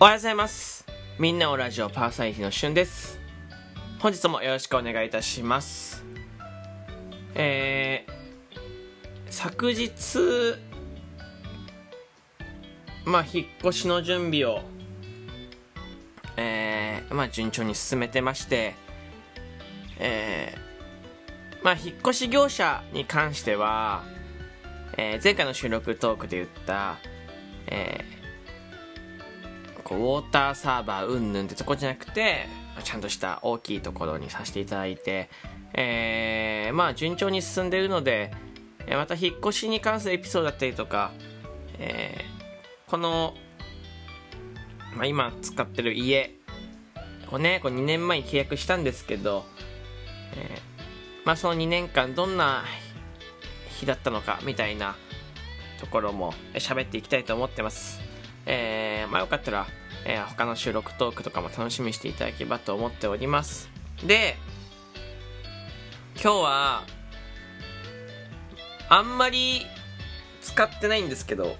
おはようございます。みんなおラジオパーサイティのしゅんです。本日もよろしくお願いいたします。えー、昨日まあ引っ越しの準備をえー、まあ順調に進めてましてえー、まあ引っ越し業者に関しては、えー、前回の収録トークで言ったえー、こうウォーターサーバーうんぬんってとこじゃなくてちゃんとした大きいところにさせていただいて、えー、まあ順調に進んでいるのでまた引っ越しに関するエピソードだったりとか、えー、この、まあ、今使ってる家をねこう2年前に契約したんですけど、えー、まあ、その2年間どんな日だったのかみたいなところも喋っていきたいと思ってます。ー、まあよかったら、えー、他の収録トークとかも楽しみにしていただければと思っております。で、今日は、あんまり使ってないんですけど、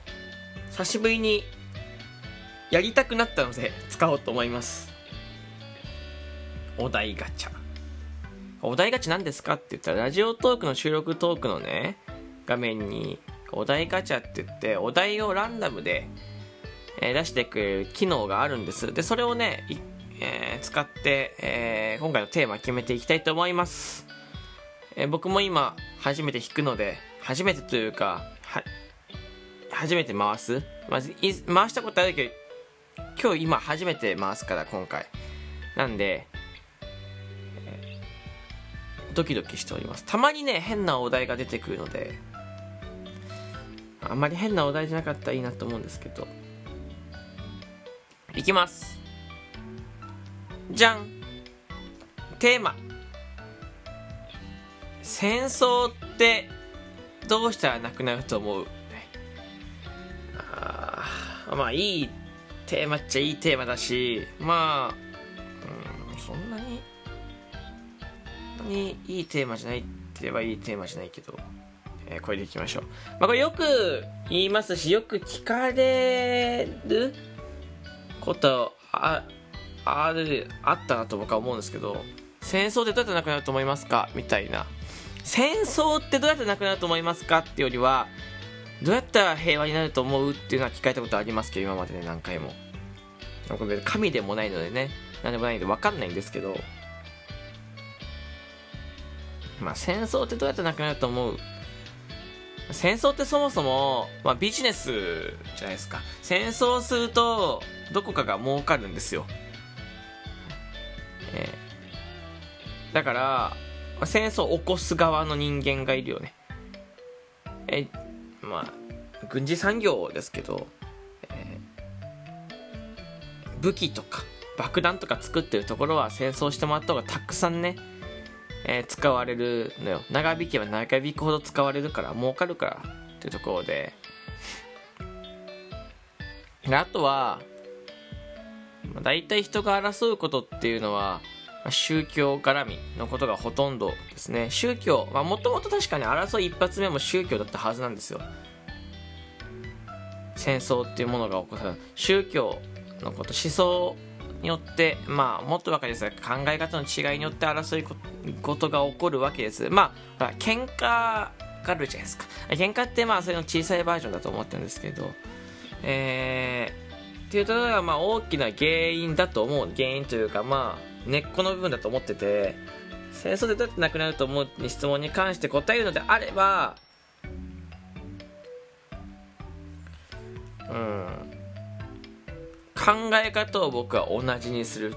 久しぶりにやりたくなったので使おうと思います。お題ガチャ。お題ガチャ何ですかって言ったら、ラジオトークの収録トークのね、画面にお題ガチャって言ってお題をランダムで、えー、出してく機能があるんです。でそれをね、えー、使って、えー、今回のテーマ決めていきたいと思います、え僕も今初めて弾くので初めてというかは初めて回す、まず回したことあるけど今日今初めて回すから今回。なんで、ドキドキしております。たまにね変なお題が出てくるのであんまり変なお題じゃなかったらいいなと思うんですけど。いきます。じゃん。テーマ。戦争ってどうしたらなくなると思う？あまあいいテーマっちゃいいテーマだしまあうんそんなにそんなにいいテーマじゃないって言えばいいテーマじゃないけどえー、これでいきましょう。まあ、これよく言いますし、よく聞かれることあ、ある、あったなと僕は思うんですけど、戦争ってどうやってなくなると思いますか？みたいな。戦争ってどうやってなくなると思いますかってよりは、どうやったら平和になると思うっていうのは聞かれたことありますけど、今までね、何回も。神でもないのでね、何でもないので分かんないんですけど、まあ戦争ってどうやってなくなると思う？戦争ってそもそも、まあ、ビジネスじゃないですか戦争するとどこかが儲かるんですよ、えー、だから戦争を起こす側の人間がいるよね。えまあ軍事産業ですけど、えー、武器とか爆弾とか作ってるところは戦争してもらった方がたくさんねえー、使われるのよ。長引けば長引くほど使われるから儲かるからっていうところであとは大体人が争うことっていうのは宗教絡みのことがほとんどですね宗教もともと確かに争い一発目も宗教だったはずなんですよ戦争っていうものが起こる宗教のこと思想によって、まあ、もっと分かりやすい考え方の違いによって争いことが起こるわけです。まあ、喧嘩があるじゃないですか。喧嘩ってまあ、それの小さいバージョンだと思ってるんですけど、えー、っていうところがまあ大きな原因だと思う。原因というか、まあ、根っこの部分だと思ってて、戦争でどうやってなくなると思うに質問に関して答えるのであれば、うん、考え方を僕は同じにする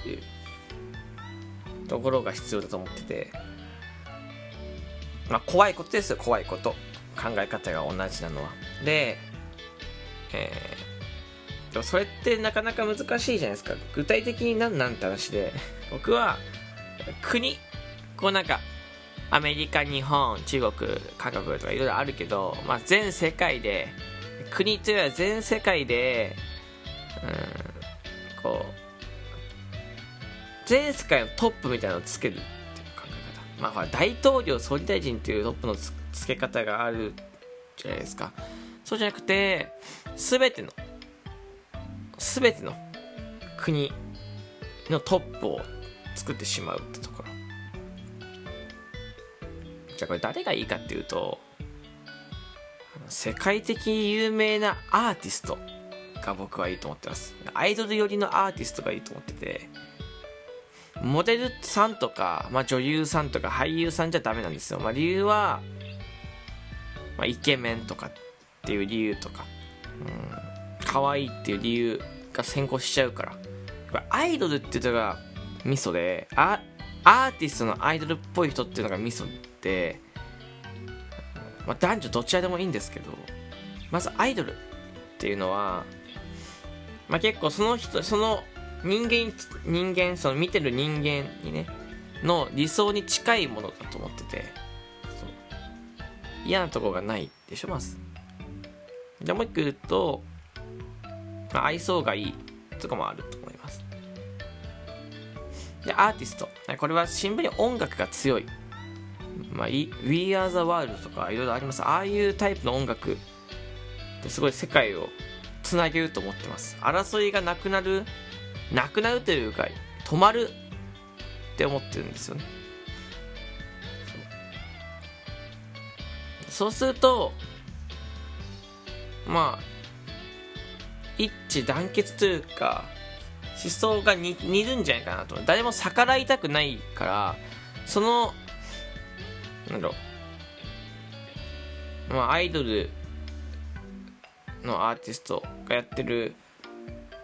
っていうところが必要だと思ってて。まあ怖いことですよ怖いこと。考え方が同じなのは。でえー、でもそれってなかなか難しいじゃないですか具体的に何なんて話で 僕は国こうなんかアメリカ日本中国韓国とかいろいろあるけど、まあ、全世界で国というのは全世界で、うん、こう、全世界のトップみたいなのをつけるっていう考え方。まあ、ほら、大統領、総理大臣っていうトップのつけ方があるじゃないですか。そうじゃなくて、すべての全ての国のトップを作ってしまうってところ。じゃあこれ誰がいいかっていうと世界的有名なアーティストが僕はいいと思ってます。アイドル寄りのアーティストがいいと思っててモデルさんとか、まあ、女優さんとか俳優さんじゃダメなんですよ、まあ、理由は、まあ、イケメンとか。っていう理由とか、うん、可愛いっていう理由が先行しちゃうから。アイドルっていうのがミソでアアーティストのアイドルっぽい人っていうのがミソで、まあ、男女どちらでもいいんですけどまずアイドルっていうのは、まあ、結構その人その人間人間その見てる人間にねの理想に近いものだと思ってて嫌なとこがないでしょまずじゃあもう一個言うと、まあ、愛想がいいとかもあると思います。でアーティスト。これはシンプルに音楽が強い。まあ、We Are the World とかいろいろあります。ああいうタイプの音楽ってすごい世界をつなげると思ってます。争いがなくなるなくなるというか止まるって思ってるんですよね。そうするとまあ一致団結というか思想が似るんじゃないかなと。誰も逆らいたくないからそのなんだろう。まあアイドルのアーティストがやってる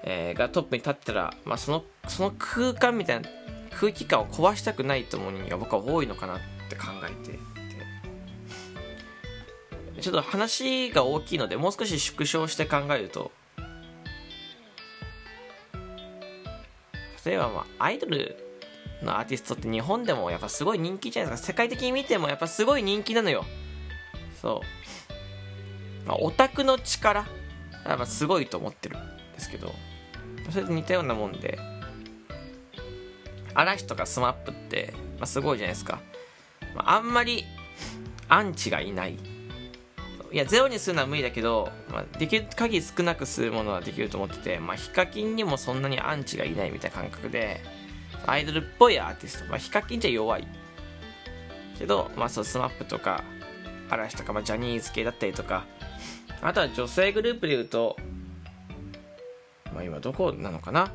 えー、がトップに立ったら、まあ、そのその空間みたいな空気感を壊したくないと思う人が僕は多いのかなって考えて。ちょっと話が大きいのでもう少し縮小して考えると。例えばまあアイドルのアーティストって日本でもやっぱすごい人気じゃないですか。世界的に見てもやっぱすごい人気なのよ。そう、まあ、オタクの力やっぱすごいと思ってるんですけど。それと似たようなもんで。嵐とか SMAP って、まあ、すごいじゃないですか、まあ、あんまりアンチがいない。いやゼロにするのは無理だけど、まあ、できる限り少なくするものはできると思ってて、まあ、ヒカキンにもそんなにアンチがいないみたいな感覚でアイドルっぽいアーティスト、まあ、ヒカキンじゃ弱いけど、まあ、そう SMAP とか嵐とか、まあ、ジャニーズ系だったりとか。あとは女性グループでいうとまあ、今どこなのかな？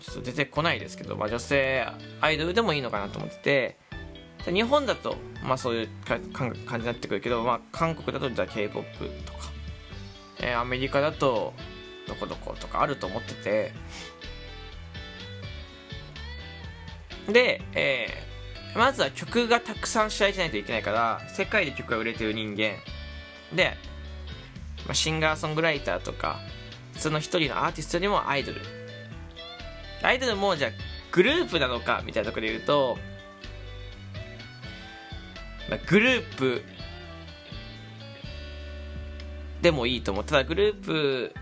ちょっと出てこないですけど、まあ、女性アイドルでもいいのかなと思ってて日本だと、まあ、そういうか感じになってくるけど、まあ、韓国だとじゃあ k p o p とか、えー、アメリカだとどこどことかあると思ってて。で、えー、まずは曲がたくさん試合しないといけないから世界で曲が売れてる人間。でまあ、シンガーソングライターとかその一人のアーティストよりもアイドル。アイドルもじゃあグループなのかみたいなところで言うと、まあ、グループでもいいと思う。ただグループ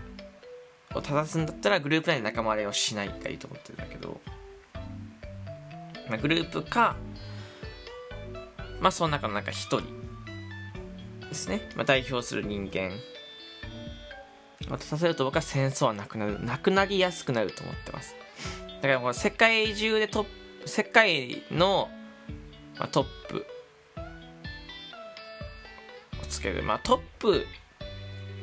を正すんだったらグループ内で仲間割れをしないがいいと思ってるんだけど、まあ、グループかまあその中の中一人ですね、まあ、代表する人間。またさせると僕は戦争はなくなる。なくなりやすくなると思ってます。だからこの世界中でトップ世界の、まあ、トップけるまあトップ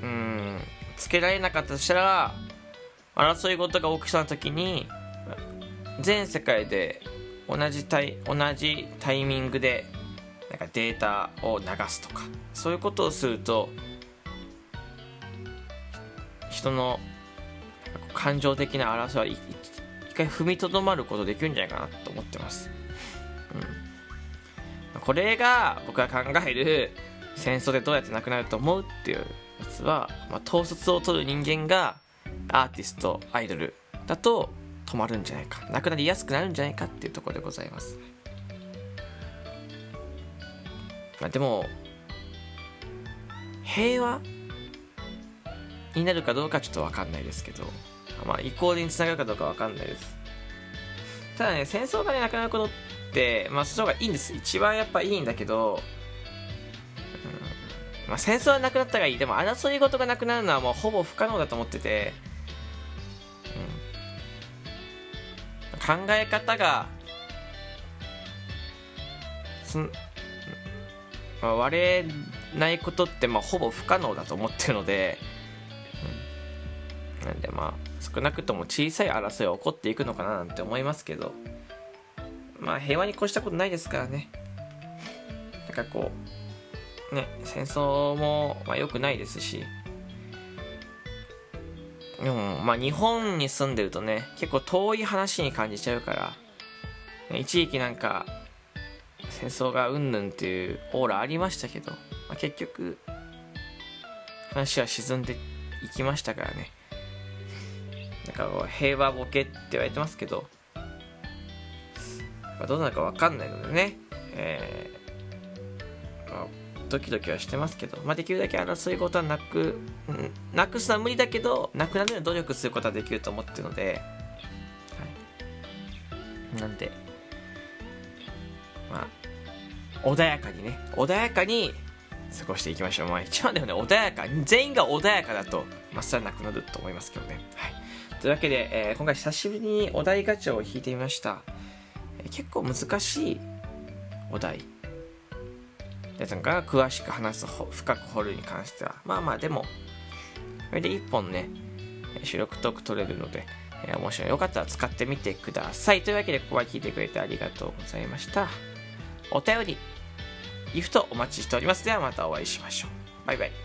うんつけられなかったとしたら争い事が起きそうな時に全世界で同じタイ同じタイミングでなんかデータを流すとかそういうことをすると人の感情的な争いは一回踏みとどまることできるんじゃないかなと思ってます、うん、これが僕が考える戦争でどうやってなくなると思うっていうやつは、まあ、統率を取る人間がアーティストアイドルだと止まるんじゃないかなくなりやすくなるんじゃないかっていうところでございます、まあ、でも平和になるかどうかちょっと分かんないですけど、まあ、イコールにつながるかどうか分かんないです。ただね戦争がねなくなることってまあその方がいいんです。一番やっぱいいんだけど、まあ、戦争はなくなったらいい。でも争い事がなくなるのはもうほぼ不可能だと思ってて、うん、考え方がすん、まあ、割れないことってまあほぼ不可能だと思ってるので、うん、なんでまあ少なくとも小さい争いは起こっていくのかななんて思いますけど。まあ平和に越したことないですからね。なんかこうね、戦争も、まあ、良くないですし、でも、まあ、日本に住んでるとね、結構遠い話に感じちゃうから、一時期なんか、戦争がうんぬんっていうオーラありましたけど、まあ、結局、話は沈んでいきましたからね。なんか平和ボケって言われてますけど、まあどうなるかわかんないのでね、えーまあドキドキはしてますけど、まあ、できるだけ争い事はなく、なくすのは無理だけどなくなるように努力することはできると思ってるので、はい、なんでまあ穏やかにね穏やかに過ごしていきましょう。まあ一番でもね穏やか全員が穏やかだとまっさらなくなると思いますけどね、はい、というわけで、えー、今回久しぶりにお題ガチャを引いてみました、えー、結構難しいお題。やつが詳しく話す深く掘るに関してはまあまあでもそれで1本ね収録トーク取れるので、えー、もしよかったら使ってみてください。というわけでここは聞いてくれてありがとうございました。お便りギフトお待ちしております。ではまたお会いしましょう。バイバイ。